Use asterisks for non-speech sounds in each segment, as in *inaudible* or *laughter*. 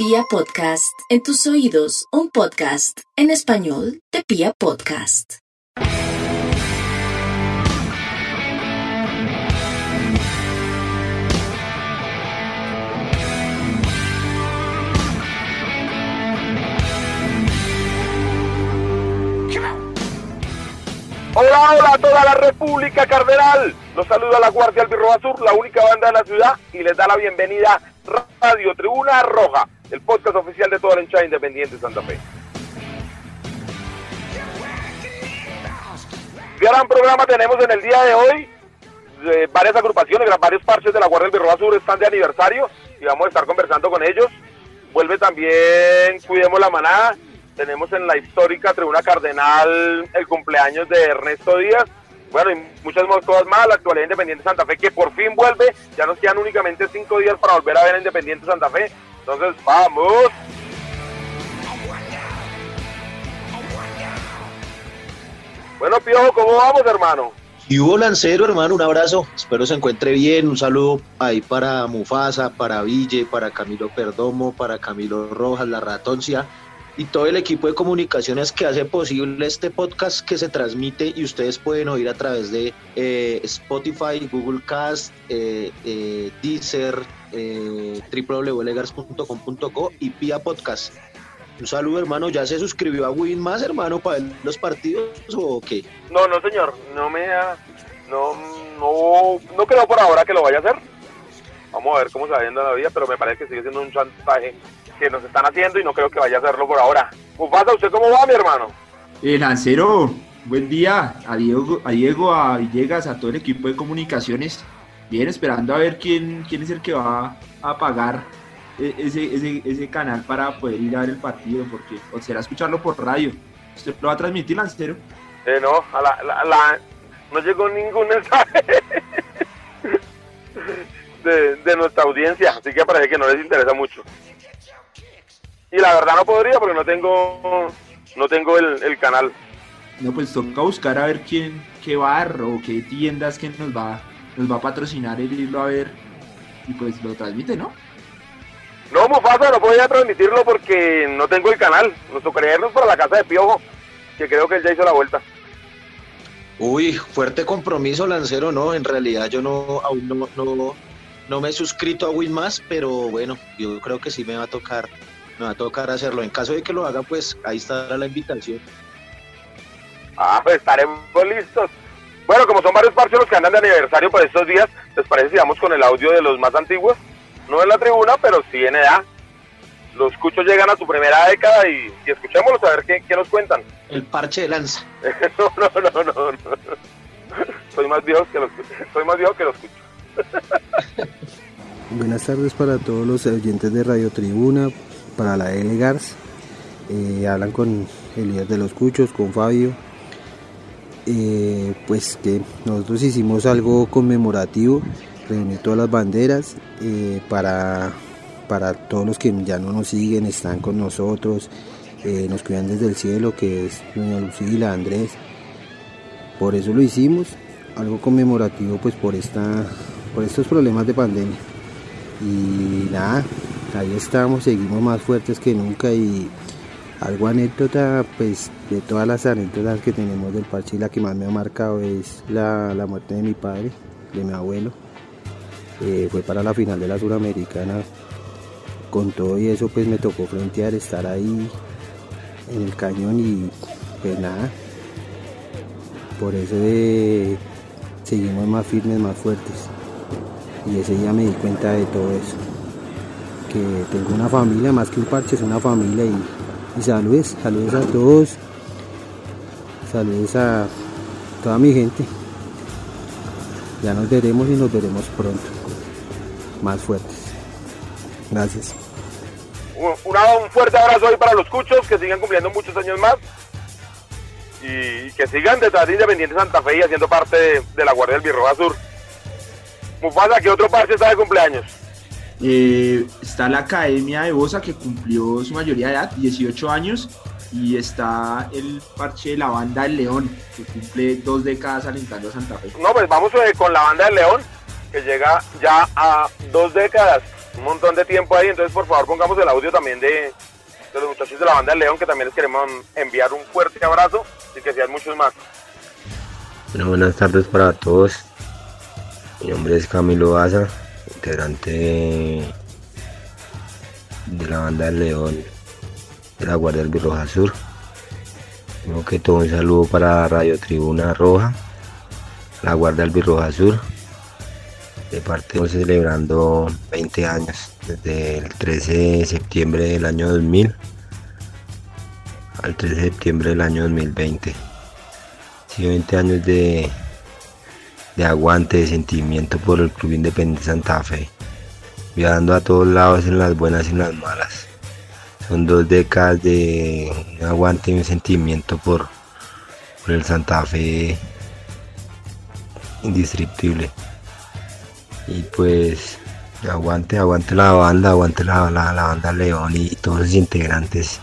Pia Podcast, en tus oídos, un podcast en español de Pia Podcast. Hola, hola a toda la República Cardenal. Los saluda la Guardia Albirroja Sur, la única banda de la ciudad, y les da la bienvenida Radio Tribuna Roja, el podcast oficial de toda la hinchada independiente de Santa Fe. Gran programa tenemos en el día de hoy. Eh, varias agrupaciones, varios parches de la Guardia Albirroja Sur están de aniversario y vamos a estar conversando con ellos. Vuelve también Cuidemos la Manada, tenemos en la histórica Tribuna Cardenal el cumpleaños de Ernesto Díaz. Bueno, y muchas cosas más, la actualidad Independiente Santa Fe que por fin vuelve. Ya nos quedan únicamente cinco días para volver a ver a Independiente Santa Fe. Entonces, vamos. Bueno, Piojo, ¿cómo vamos, hermano? Y hubo Lancero, hermano, un abrazo. Espero se encuentre bien. Un saludo ahí para Mufasa, para Ville, para Camilo Perdomo, para Camilo Rojas, la Ratoncia y todo el equipo de comunicaciones que hace posible este podcast que se transmite y ustedes pueden oír a través de eh, Spotify, Google Cast, eh, eh, Deezer, eh, www.legars.com.co y Pia Podcast. Un saludo, hermano. ¿Ya se suscribió a Win más, hermano, para los partidos o qué? No, no, señor. No me. No, no, no creo por ahora que lo vaya a hacer. Vamos a ver cómo se va viendo la vida, pero me parece que sigue siendo un chantaje que nos están haciendo y no creo que vaya a hacerlo por ahora. pasa ¿usted cómo va, mi hermano? Eh, Lancero, buen día a Diego, a Diego, a Villegas, a todo el equipo de comunicaciones. Bien, esperando a ver quién, quién es el que va a pagar e, ese, ese, ese canal para poder ir a ver el partido, porque o será escucharlo por radio. ¿Usted lo va a transmitir, Lancero? Eh, no, a la, la, no llegó ningún mensaje *laughs* de, de nuestra audiencia, así que parece que no les interesa mucho y la verdad no podría porque no tengo no tengo el, canal. No, pues toca buscar a ver quién, qué bar o qué tiendas que nos va, nos va a patrocinar el irlo a ver y pues lo transmite, ¿no? No, Mufasa, no podía transmitirlo porque no tengo el canal. Nos tocaría irnos para la casa de Piojo, que creo que él ya hizo la vuelta. Uy, fuerte compromiso, Lancero, no, en realidad yo no, aún no, no, no me he suscrito a Winmas, pero bueno, yo creo que sí me va a tocar me va a tocar hacerlo. En caso de que lo haga, pues ahí estará la invitación. Ah, pues estaremos listos. Bueno, como son varios parches los que andan de aniversario por estos días, ¿les parece si vamos con el audio de los más antiguos? No en la tribuna, pero sí en edad. Los cuchos llegan a su primera década y, escuchémoslos a ver qué, qué, nos cuentan. El parche de lanza. *laughs* no, no, no, no, no. Soy más viejo que los, soy más viejo que los cuchos. *laughs* Buenas tardes para todos los oyentes de Radio Tribuna, para la Elegars. Eh, hablan con el líder de los cuchos, con Fabio. Eh, pues que nosotros hicimos algo conmemorativo, reunir todas las banderas eh, para, para todos los que ya no nos siguen, están con nosotros, nos cuidan desde el cielo, que es doña Lucila, Andrés. Por eso lo hicimos, algo conmemorativo pues por esta por estos problemas de pandemia. Y nada, ahí estamos, seguimos más fuertes que nunca y algo anécdota, pues de todas las anécdotas que tenemos del parche, la que más me ha marcado es la, muerte de mi padre, de mi abuelo. Eh, fue para la final de la Suramericana. Con todo y eso pues me tocó frentear, estar ahí en el cañón y pues nada. Por eso seguimos más firmes, más fuertes. Y ese día me di cuenta de todo eso que tengo una familia, más que un parche, es una familia y, saludos, saludos a todos, saludos a toda mi gente. Ya nos veremos y nos veremos pronto, más fuertes. Gracias. Un, fuerte abrazo ahí para los cuchos, que sigan cumpliendo muchos años más y que sigan detrás de Independiente Santa Fe y haciendo parte de, la Guardia del Birroja Sur. Mufasa, ¿qué otro parche está de cumpleaños? Eh, está la Academia de Bosa que cumplió su mayoría de edad, 18 años, y está el parche de la banda del León, que cumple dos décadas alentando a Santa Fe. No, pues vamos eh, con la banda del León, que llega ya a dos décadas. un montón de tiempo ahí, entonces por favor pongamos el audio también de, de los muchachos de la banda del León, que también les queremos enviar un fuerte abrazo y que sean muchos más. Bueno, buenas tardes para todos. Mi nombre es Camilo Baza, integrante de, la banda del León de la Guardia del Birroja Sur. Primero que todo un saludo para Radio Tribuna Roja, la Guardia del Birroja Sur. De parte estamos celebrando 20 años, desde el 13 de septiembre del año 2000 al 13 de septiembre del año 2020. Sí, 20 años de, de aguante, de sentimiento por el Club Independiente Santa Fe, viajando a todos lados en las buenas y en las malas. Son dos décadas de aguante y un sentimiento por, por el Santa Fe indescriptible. Y pues aguante, aguante la banda, aguante la, la, la banda León y todos sus integrantes.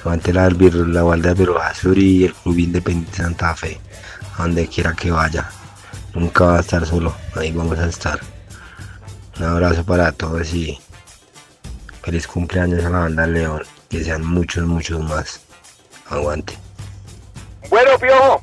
Aguante la, la Guardia del Azul y el Club Independiente Santa Fe, a donde quiera que vaya. Nunca va a estar solo, ahí vamos a estar. Un abrazo para todos y feliz cumpleaños a la banda León. Que sean muchos, muchos más. Aguante. Bueno, Piojo,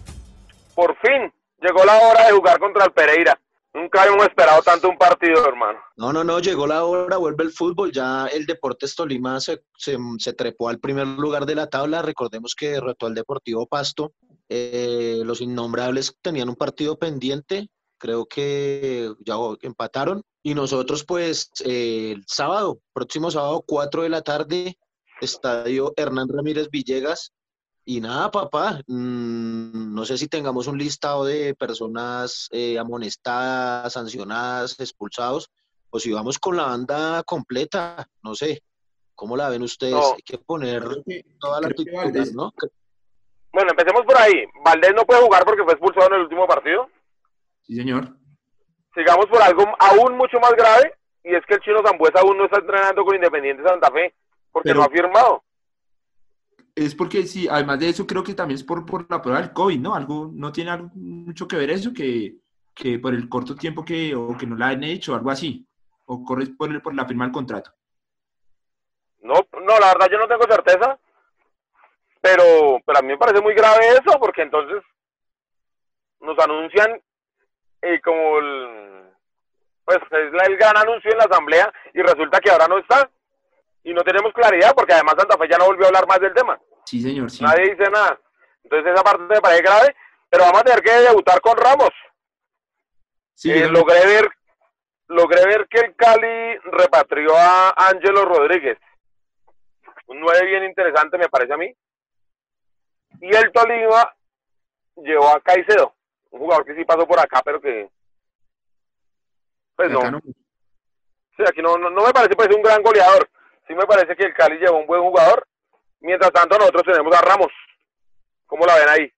por fin llegó la hora de jugar contra el Pereira. Nunca habíamos esperado tanto un partido, hermano. No, no, no, llegó la hora, vuelve el fútbol, ya el Deportes Tolima se, se, trepó al primer lugar de la tabla, recordemos que derrotó al Deportivo Pasto, eh, los innombrables tenían un partido pendiente, creo que ya empataron, y nosotros pues eh, el sábado, próximo sábado, 4 de la tarde, estadio Hernán Ramírez Villegas, y nada, papá, mmm, no sé si tengamos un listado de personas eh, amonestadas, sancionadas, expulsados, o si vamos con la banda completa, no sé. ¿Cómo la ven ustedes? No. Hay que poner que- toda la titular, ¿no? Bueno, empecemos por ahí. Valdés no puede jugar porque fue expulsado en el último partido. Sí, señor. Sigamos por algo aún mucho más grave, y es que el chino Zambuesa aún no está entrenando con Independiente Santa Fe, porque Pero- no ha firmado. Es porque sí, además de eso creo que también es por, por la prueba del COVID, ¿no? Algo, no tiene algo, mucho que ver eso que, que por el corto tiempo que, o que no la han hecho, algo así. O corre por, por la firma del contrato. No, no, la verdad yo no tengo certeza, pero, pero a mí me parece muy grave eso, porque entonces nos anuncian eh, como el, pues es el gran anuncio en la asamblea y resulta que ahora no está y no tenemos claridad porque además Santa Fe ya no volvió a hablar más del tema, Sí, señor, sí. nadie dice nada, entonces esa parte me parece grave, pero vamos a tener que debutar con Ramos. Sí, Eh, logré ver logré ver que el Cali repatrió a Ángelo Rodríguez. Un 9 bien interesante me parece a mí. Y el Tolima llevó a Caicedo, un jugador que sí pasó por acá, pero que pues no, no- sí, aquí no, no, no me parece pues un gran goleador. Sí me parece que el Cali llevó un buen jugador. Mientras tanto nosotros tenemos a Ramos. ¿Cómo la ven ahí?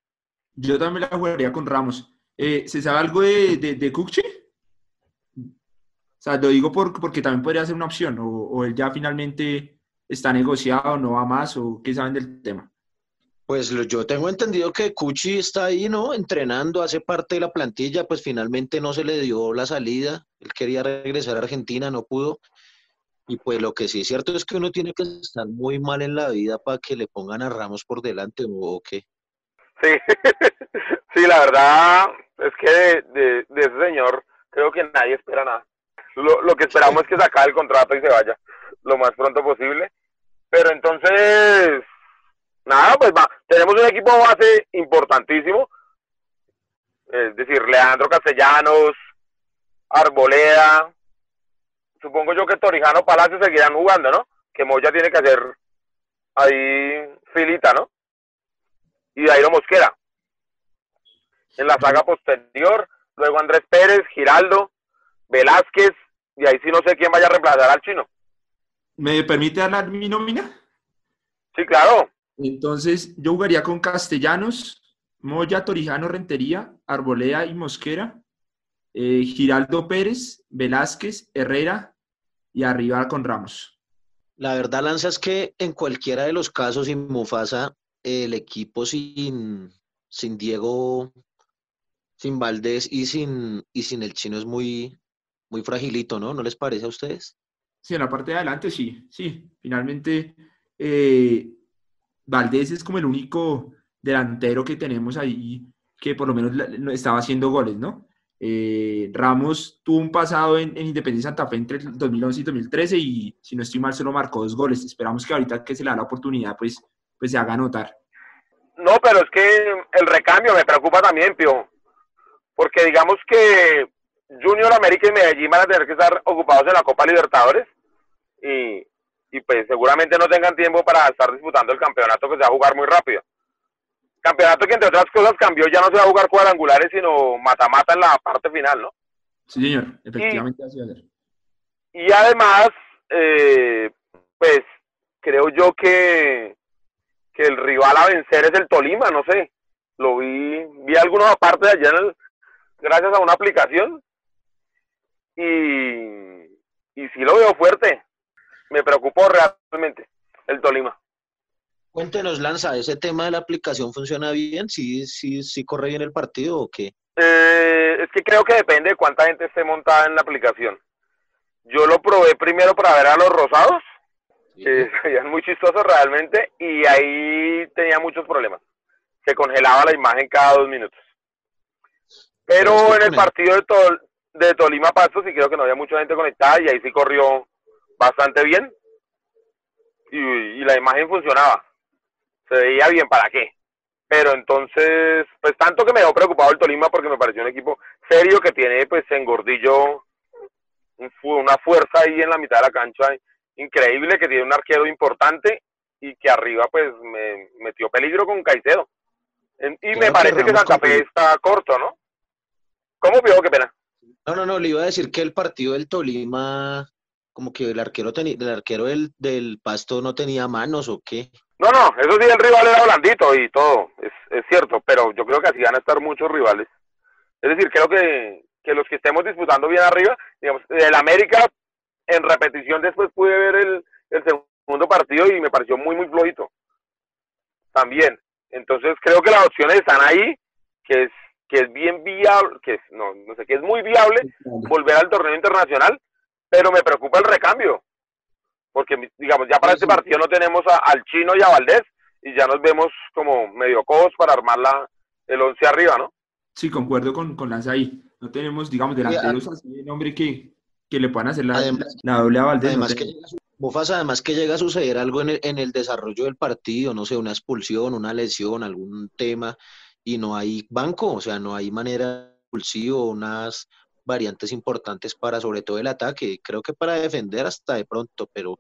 Yo también la jugaría con Ramos. Eh, ¿Se sabe algo de, de, de Kukchi? O sea, lo digo por, porque también podría ser una opción, o, o él ya finalmente está negociado, no va más, o qué saben del tema. Pues lo- yo tengo entendido que Cuchi está ahí, ¿no? Entrenando, hace parte de la plantilla, pues finalmente no se le dio la salida. Él quería regresar a Argentina, no pudo. Y pues lo que sí es cierto es que uno tiene que estar muy mal en la vida para que le pongan a Ramos por delante o, qué. Sí, *laughs* sí, la verdad es que de, de- de ese señor creo que nadie espera nada. Lo, lo que esperamos es que se acabe el contrato y se vaya lo más pronto posible. Pero entonces, nada, pues va, tenemos un equipo base importantísimo. Es decir, Leandro Castellanos, Arboleda, supongo yo que Torijano Palacio seguirán jugando, ¿no? Que Moya tiene que hacer ahí filita, ¿no? y Dairo Mosquera. En la saga posterior, luego Andrés Pérez, Giraldo, Velázquez, y ahí sí no sé quién vaya a reemplazar al chino. ¿Me permite dar la- mi nómina? Sí, claro. Entonces, yo jugaría con Castellanos, Moya, Torijano, Rentería, Arboleda y Mosquera, eh, Giraldo Pérez, Velázquez, Herrera y arriba con Ramos. La verdad, Lanza, es que en cualquiera de los casos, sin Mufasa, el equipo sin, sin Diego, sin Valdés y sin, y sin el chino es muy, muy fragilito, ¿no? ¿No les parece a ustedes? Sí, en la parte de adelante sí, sí. Finalmente, eh, Valdés es como el único delantero que tenemos ahí que por lo menos estaba haciendo goles, ¿no? Eh, Ramos tuvo un pasado en, Independencia Santa Fe entre el 2011 y 2013 y si no estoy mal solo marcó dos goles. Esperamos que ahorita que se le da la oportunidad pues, pues se haga notar. No, pero es que el recambio me preocupa también, Pio. Porque digamos que Junior América y Medellín van a tener que estar ocupados en la Copa Libertadores y, y pues seguramente no tengan tiempo para estar disputando el campeonato que se va a jugar muy rápido. Campeonato que entre otras cosas cambió, ya no se va a jugar cuadrangulares, sino mata-mata en la parte final, ¿no? Sí, señor, efectivamente así va a ser. Y además, eh, pues creo yo que, que el rival a vencer es el Tolima, no sé. Lo vi, vi algunos aparte de allá gracias a una aplicación y, y sí lo veo fuerte. Me preocupó realmente el Tolima. Cuéntenos, Lanza, ¿ese tema de la aplicación funciona bien? ¿Sí, sí, sí corre bien el partido o qué? Eh, es que creo que depende de cuánta gente esté montada en la aplicación. Yo lo probé primero para ver a los rosados, que *laughs* serían muy chistosos realmente, y ahí tenía muchos problemas. Se congelaba la imagen cada dos minutos. Pero en el partido de, Tol de Tolima Pasto sí creo que no había mucha gente conectada y ahí sí corrió bastante bien. y la imagen funcionaba se veía bien, ¿para qué? Pero entonces, pues tanto que me dejó preocupado el Tolima porque me pareció un equipo serio que tiene pues en Gordillo una fuerza ahí en la mitad de la cancha increíble, que tiene un arquero importante y que arriba pues me metió peligro con Caicedo. Y me parece que Santa Fe está corto, ¿no? ¿Cómo vio? Qué pena. No, no, no, le iba a decir que el partido del Tolima, como que el arquero, tenía, el arquero del, del Pasto no tenía manos o qué. No, no, eso sí, el rival era blandito y todo, es, es cierto, pero yo creo que así van a estar muchos rivales. Es decir, creo que, que los que estemos disputando bien arriba, digamos, el América en repetición después pude ver el, el segundo partido y me pareció muy, muy flojito. También. Entonces creo que las opciones están ahí, que es que es bien viable, que es, no, no sé, que es muy viable volver al torneo internacional, pero me preocupa el recambio porque digamos, ya para este partido no tenemos al Chino y a Valdés, y ya nos vemos como medio codos para armar la, el 11 arriba, ¿no? Sí, concuerdo con, con Lanza ahí. No tenemos, digamos, delanteros así de nombre que, que le puedan hacer la, la doble a Valdés. Además, que, además que llega a suceder algo en el, en el desarrollo del partido, no sé, una expulsión, una lesión, algún tema, y no hay banco, o sea, no hay manera expulsivo, unas variantes importantes para sobre todo el ataque. Creo que para defender hasta de pronto, pero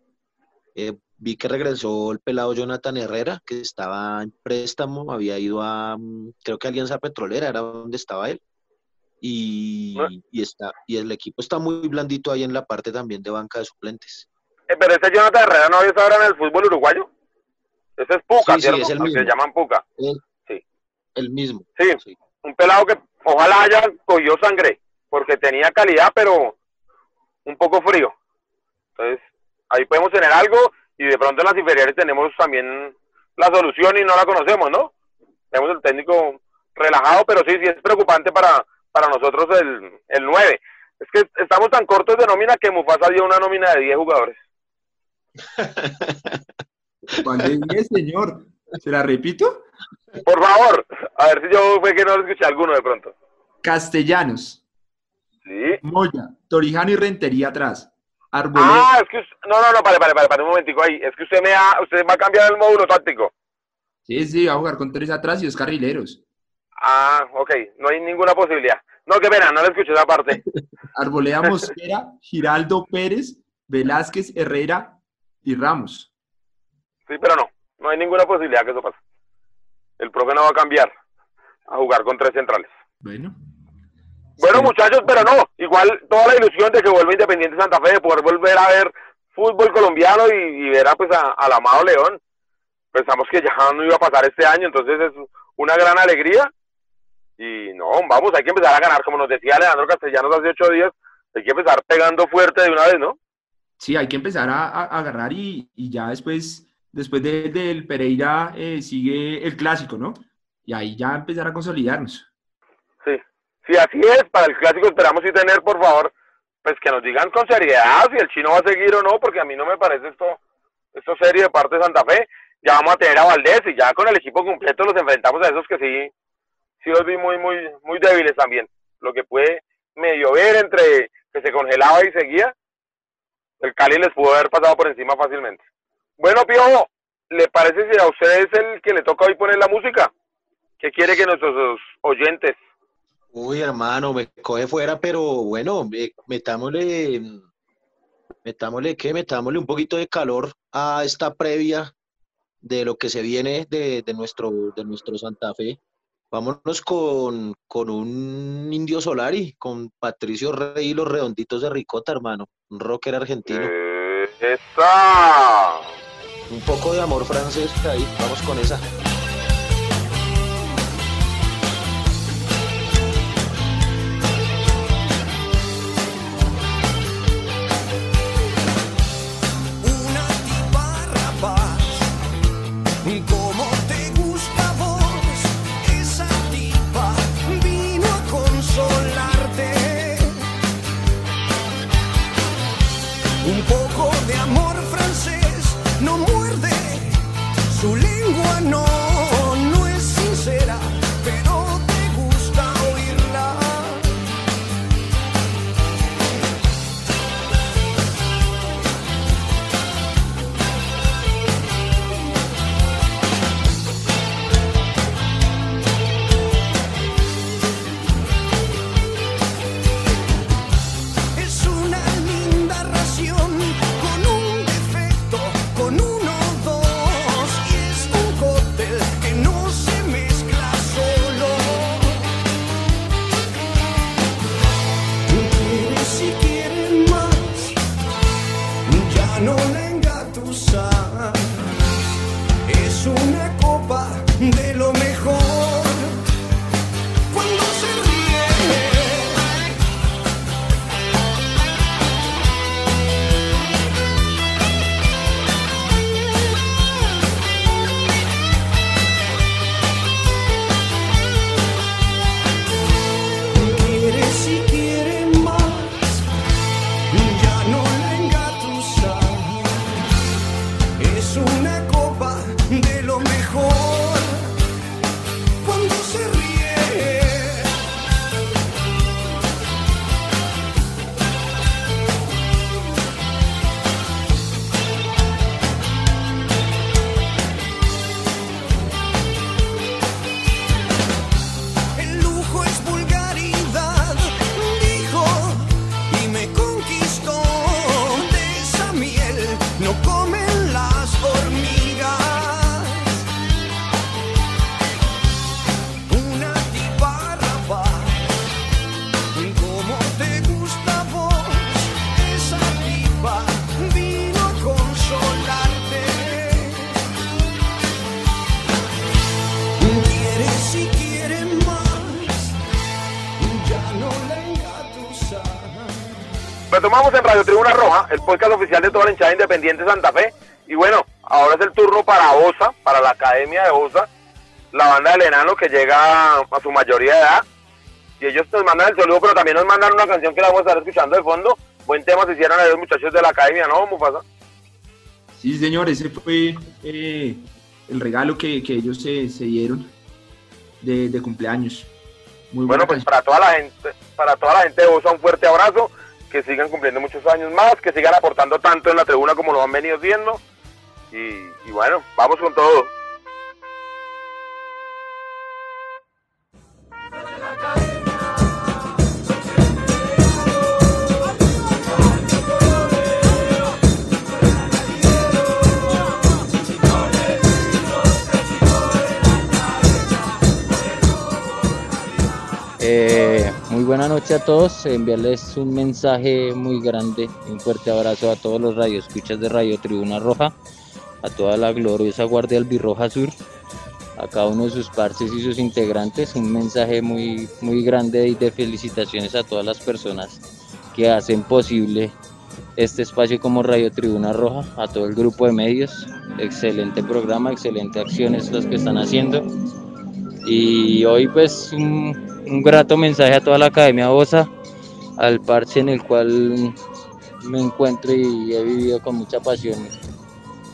eh, vi que regresó el pelado Jonathan Herrera, que estaba en préstamo, había ido a, mm, creo que Alianza Petrolera, era donde estaba él. Y, y, está, y el equipo está muy blandito ahí en la parte también de banca de suplentes. Eh, pero ese Jonathan Herrera no había ahora en el fútbol uruguayo. Ese es Puca, sí, es el mismo. Se llaman Puca. sí. El mismo. Sí, un pelado que ojalá haya cogido sangre porque tenía calidad, pero un poco frío. Entonces, ahí podemos tener algo y de pronto en las inferiores tenemos también la solución y no la conocemos, ¿no? Tenemos el técnico relajado, pero sí, sí es preocupante para, para nosotros el, el 9. Es que estamos tan cortos de nómina que Mufasa dio una nómina de 10 jugadores. *laughs* ¿Cuál señor? ¿Se la repito? Por favor, a ver si yo fue que no lo escuché alguno de pronto. Castellanos. Sí. Moya, Torijano y Rentería atrás. Ah, es que no, no, no, para, para, para, un momentico ahí. Es que usted me ha, usted va a cambiar el módulo táctico. Sí, sí, va a jugar con tres atrás y dos carrileros. Ah, ok, no hay ninguna posibilidad. No, qué pena, no le escuché esa parte. *laughs* Arboleda Mosquera, Giraldo Pérez, Velázquez, Herrera y Ramos. Sí, pero no, no hay ninguna posibilidad que eso pase. El profe no va a cambiar a jugar con tres centrales. Bueno, bueno, muchachos, pero no, igual toda la ilusión de que vuelva Independiente Santa Fe, de poder volver a ver fútbol colombiano y, ver a, pues, al amado León. Pensamos que ya no iba a pasar este año, entonces es una gran alegría. Y no, vamos, hay que empezar a ganar, como nos decía Alejandro Castellanos hace ocho días, hay que empezar pegando fuerte de una vez, ¿no? Sí, hay que empezar a, agarrar y, ya después, después del Pereira eh, sigue el clásico, ¿no? Y ahí ya empezar a consolidarnos. Si así es, para el clásico esperamos y tener, por favor, pues que nos digan con seriedad si el chino va a seguir o no, porque a mí no me parece esto, esto serio de parte de Santa Fe. Ya vamos a tener a Valdés y ya con el equipo completo los enfrentamos a esos que sí, sí los vi muy, muy, muy débiles también. Lo que puede medio ver entre que se congelaba y seguía, el Cali les pudo haber pasado por encima fácilmente. Bueno, Piojo, ¿le parece si a usted es el que le toca hoy poner la música? ¿Qué quiere que nuestros oyentes? Uy, hermano, me coge fuera, pero bueno, metámosle, metámosle, ¿qué? Metámosle un poquito de calor a esta previa de lo que se viene de, de nuestro, de nuestro Santa Fe. Vámonos con, con un Indio Solari, con Patricio Rey y los redonditos de Ricota, hermano. Un rocker argentino. ¡Esa! Un poco de amor francés ahí, vamos con esa. Retomamos Roja, el podcast oficial de toda la hinchada independiente Santa Fe. Y bueno, ahora es el turno para OSA, para la Academia de OSA, la banda del enano que llega a su mayoría de edad. Y ellos nos mandan el saludo, pero también nos mandan una canción que la vamos a estar escuchando de fondo. Buen tema se hicieron a los muchachos de la Academia, ¿no, Mufasa? Sí, señor, ese fue eh, el regalo que, que ellos se, se dieron de, de cumpleaños. Muy bueno, pues para toda la gente, para toda la gente de OSA un fuerte abrazo que sigan cumpliendo muchos años más, que sigan aportando tanto en la tribuna como lo han venido haciendo. Y, y bueno, vamos con todo. Eh, muy buena noche a todos, enviarles un mensaje muy grande, un fuerte abrazo a todos los radioescuchas de Radio Tribuna Roja, a toda la gloriosa Guardia Albirroja Sur, a cada uno de sus partes y sus integrantes, un mensaje muy, muy grande y de felicitaciones a todas las personas que hacen posible este espacio como Radio Tribuna Roja, a todo el grupo de medios, excelente programa, excelente acciones las que están haciendo. Y hoy pues un, un grato mensaje a toda la Academia OSA, al parche en el cual me encuentro y he vivido con mucha pasión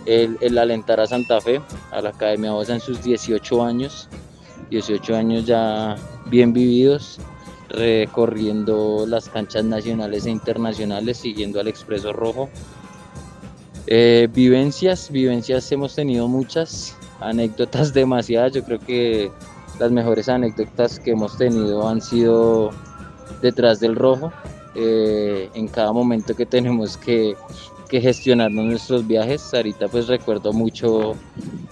el, el alentar a Santa Fe, a la Academia Bosa en sus 18 años, 18 años ya bien vividos, recorriendo las canchas nacionales e internacionales, siguiendo al Expreso Rojo. Eh, vivencias, vivencias hemos tenido muchas, anécdotas *laughs* demasiadas, yo creo que las mejores anécdotas que hemos tenido han sido detrás del rojo, eh, en cada momento que tenemos que, que, gestionarnos nuestros viajes. Ahorita pues recuerdo mucho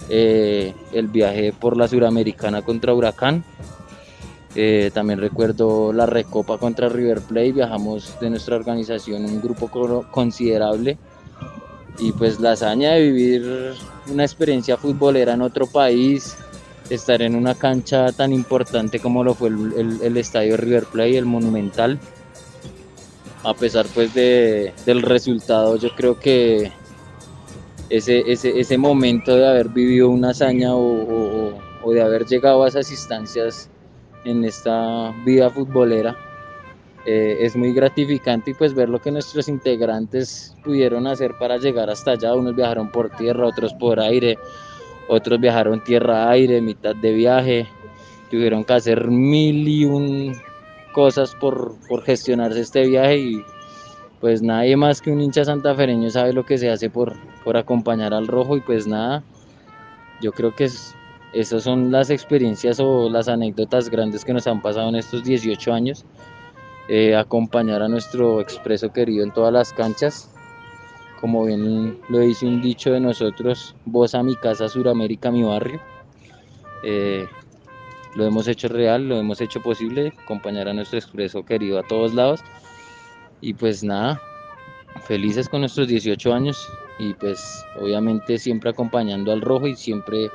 eh, el viaje por la Suramericana contra Huracán. Eh, también recuerdo la Recopa contra River Plate, viajamos de nuestra organización un grupo considerable y pues la hazaña de vivir una experiencia futbolera en otro país, estar en una cancha tan importante como lo fue el, el, estadio River Plate, el Monumental, a pesar pues de, del resultado, yo creo que ese, ese, ese, momento de haber vivido una hazaña o, o, o, de haber llegado a esas instancias en esta vida futbolera eh, es muy gratificante y pues ver lo que nuestros integrantes pudieron hacer para llegar hasta allá. Unos viajaron por tierra, otros por aire, otros viajaron tierra-aire, mitad de viaje, tuvieron que hacer mil y un cosas por, por gestionarse este viaje y pues nadie más que un hincha santafereño sabe lo que se hace por, por acompañar al rojo y pues nada, yo creo que es, esas son las experiencias o las anécdotas grandes que nos han pasado en estos 18 años, eh, acompañar a nuestro expreso querido en todas las canchas, como bien lo dice un dicho de nosotros, vos a mi casa, Suramérica, mi barrio. Eh, lo hemos hecho real, lo hemos hecho posible, acompañar a nuestro expreso querido a todos lados. Y pues nada, felices con nuestros 18 años y pues obviamente siempre acompañando al rojo y siempre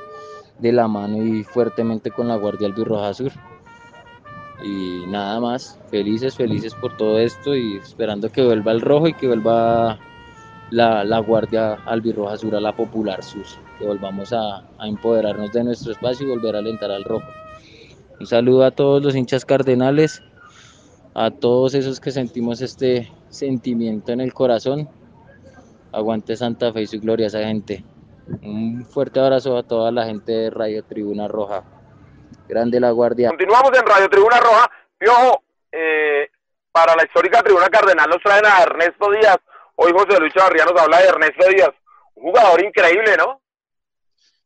de la mano y fuertemente con la Guardia Albirroja Sur. Y nada más, felices, felices por todo esto y esperando que vuelva el rojo y que vuelva la, Guardia Albirroja Sur a la Popular Sur, que volvamos a, a empoderarnos de nuestro espacio y volver a alentar al rojo. Un saludo a todos los hinchas cardenales, a todos esos que sentimos este sentimiento en el corazón. Aguante Santa Fe y su gloriosa gente. Un fuerte abrazo a toda la gente de Radio Tribuna Roja. Grande la Guardia. Continuamos en Radio Tribuna Roja. Piojo, eh, para la histórica Tribuna Cardenal nos traen a Ernesto Díaz. Hoy José Luis Chavarría nos habla de Ernesto Díaz. Un jugador increíble, ¿no?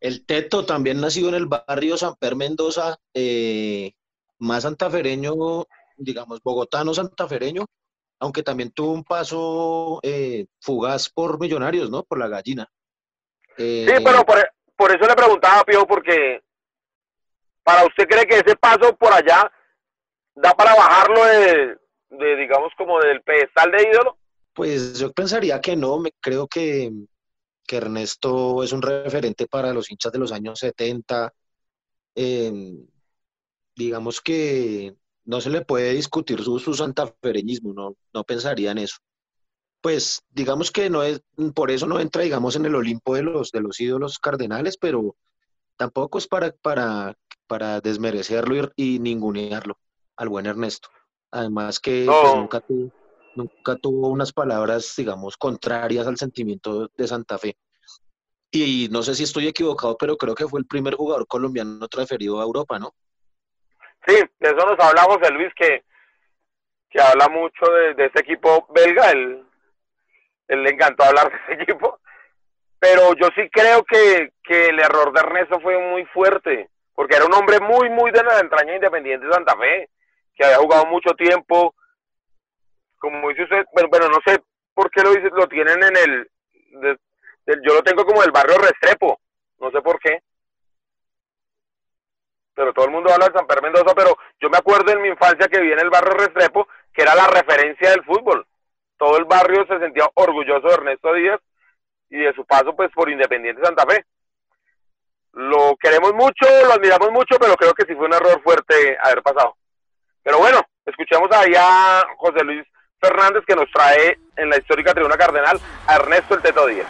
El Teto también nacido en el barrio San Per Mendoza, eh, más santafereño, digamos, bogotano santafereño, aunque también tuvo un paso eh, fugaz por Millonarios, ¿no? Por la gallina. Eh, sí, pero por, por, eso le preguntaba, Pío, porque para usted cree que ese paso por allá da para bajarlo de, de digamos, como del pedestal de ídolo. Pues yo pensaría que no, me creo que que Ernesto es un referente para los hinchas de los años 70. Eh, digamos que no se le puede discutir su, su santafereñismo, no, no pensaría en eso. Pues digamos que no es, por eso no entra, digamos, en el Olimpo de los, de los ídolos cardenales, pero tampoco es para, para, para desmerecerlo y, y ningunearlo al buen Ernesto. Además que no. pues, nunca tuvo nunca tuvo unas palabras, digamos, contrarias al sentimiento de Santa Fe. Y no sé si estoy equivocado, pero creo que fue el primer jugador colombiano transferido a Europa, ¿no? Sí, de eso nos habla José Luis, que, que habla mucho de, ese equipo belga, él, él, le encantó hablar de ese equipo, pero yo sí creo que, que el error de Ernesto fue muy fuerte, porque era un hombre muy, muy de la entraña independiente de Santa Fe, que había jugado mucho tiempo, como dice usted, bueno, pero no sé por qué lo dice, lo tienen en el, yo lo tengo como del barrio Restrepo, no sé por qué. Pero todo el mundo habla de San Pedro Mendoza, pero yo me acuerdo en mi infancia que viví en el barrio Restrepo, que era la referencia del fútbol. Todo el barrio se sentía orgulloso de Ernesto Díaz y de su paso pues por Independiente Santa Fe. Lo queremos mucho, lo admiramos mucho, pero creo que sí fue un error fuerte haber pasado. Pero bueno, escuchamos ahí a José Luis Fernández que nos trae en la histórica tribuna cardenal a Ernesto el Teto Díaz.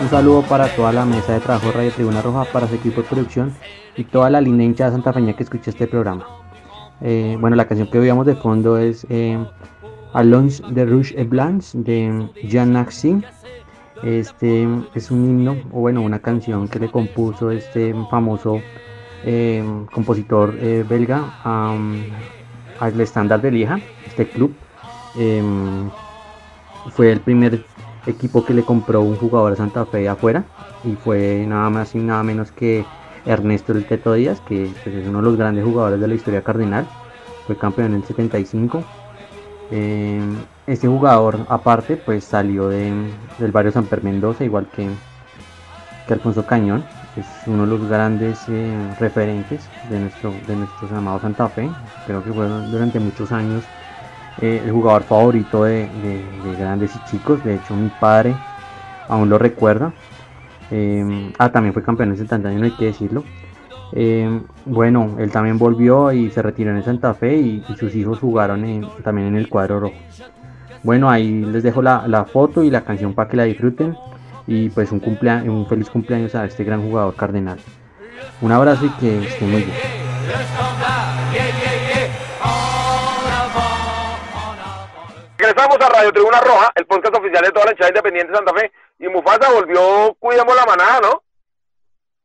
Un saludo para toda la mesa de trabajo Radio Tribuna Roja, para su equipo de producción y toda la linda hinchada santafeña que escucha este programa. Eh, bueno, la canción que veíamos de fondo es eh, Alonso de Rouge et Blanche de Jean Naxin. Este es un himno, o bueno, una canción que le compuso este famoso eh, compositor eh, belga al estándar de Lieja, este club. Em, fue el primer equipo que le compró un jugador a Santa Fe afuera y fue nada más y nada menos que Ernesto El Teto Díaz, que pues, es uno de los grandes jugadores de la historia cardinal, fue campeón en el 75. Eh, este jugador aparte pues salió de, del barrio San Per Mendoza, igual que, que Alfonso Cañón, es uno de los grandes eh, referentes de nuestro, de nuestro llamado Santa Fe, creo que fue durante muchos años eh, el jugador favorito de, grandes y chicos. De hecho, mi padre aún lo recuerda. Eh, ah, también fue campeón en 70 años, no hay que decirlo. Eh, bueno, él también volvió y se retiró en Santa Fe y, sus hijos jugaron también en el cuadro rojo. Bueno, ahí les dejo la, foto y la canción para que la disfruten. Y pues un, un feliz cumpleaños a este gran jugador cardenal. Un abrazo y que estén muy bien. Regresamos a Radio Tribuna Roja, el podcast oficial de toda la hinchada independiente de Santa Fe. Y Mufasa volvió, cuidamos la manada, ¿no?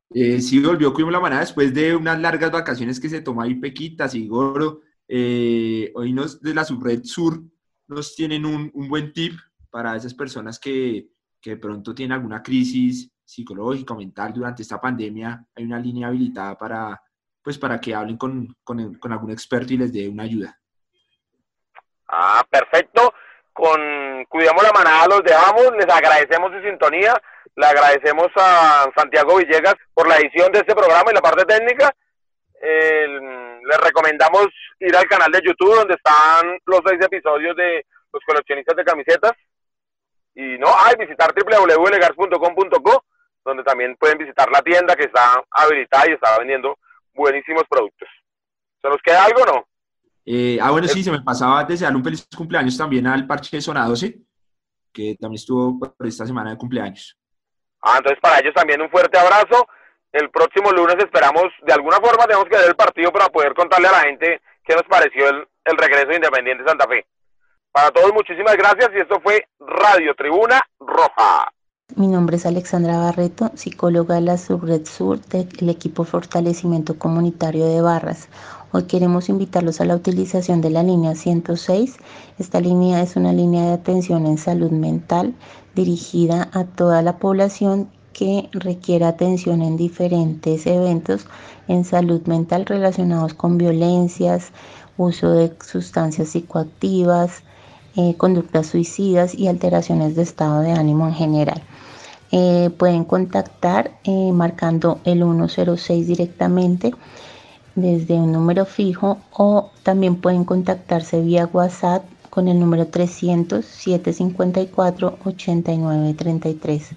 Eh, sí, volvió, cuidamos la manada después de unas largas vacaciones que se tomó ahí Pequitas y Goro. Eh, hoy nos, de la Subred Sur nos tienen un, buen tip para esas personas que, que de pronto tienen alguna crisis psicológica o mental durante esta pandemia. Hay una línea habilitada para, pues, para que hablen con, con, con algún experto y les dé una ayuda. Ah, perfecto. Con Cuidemos la Manada los dejamos. Les agradecemos su sintonía. Le agradecemos a Santiago Villegas por la edición de este programa y la parte técnica. les recomendamos ir al canal de YouTube donde están los seis episodios de los coleccionistas de camisetas. Y no, hay visitar www.legars.com.co donde también pueden visitar la tienda que está habilitada y está vendiendo buenísimos productos. ¿Se nos queda algo o no? Eh, ah, bueno, sí, se me pasaba desearle un feliz cumpleaños también al Parche de Zona 12, que también estuvo por esta semana de cumpleaños. Ah, entonces para ellos también un fuerte abrazo. El próximo lunes esperamos, de alguna forma tenemos que ver el partido para poder contarle a la gente qué nos pareció el, el regreso de Independiente Santa Fe. Para todos, muchísimas gracias y esto fue Radio Tribuna Roja. Mi nombre es Alexandra Barreto, psicóloga de la Subred Sur del equipo Fortalecimiento Comunitario de Barras. Hoy queremos invitarlos a la utilización de la línea 106. Esta línea es una línea de atención en salud mental dirigida a toda la población que requiere atención en diferentes eventos en salud mental relacionados con violencias, uso de sustancias psicoactivas, eh, conductas suicidas y alteraciones de estado de ánimo en general. Eh, pueden contactar eh, marcando el 106 directamente desde un número fijo o también pueden contactarse vía WhatsApp con el número 300 754 8933.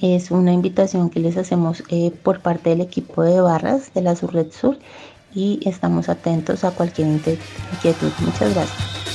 Es una invitación que les hacemos eh, por parte del equipo de barras de la Surred Sur y estamos atentos a cualquier inquietud. Muchas gracias.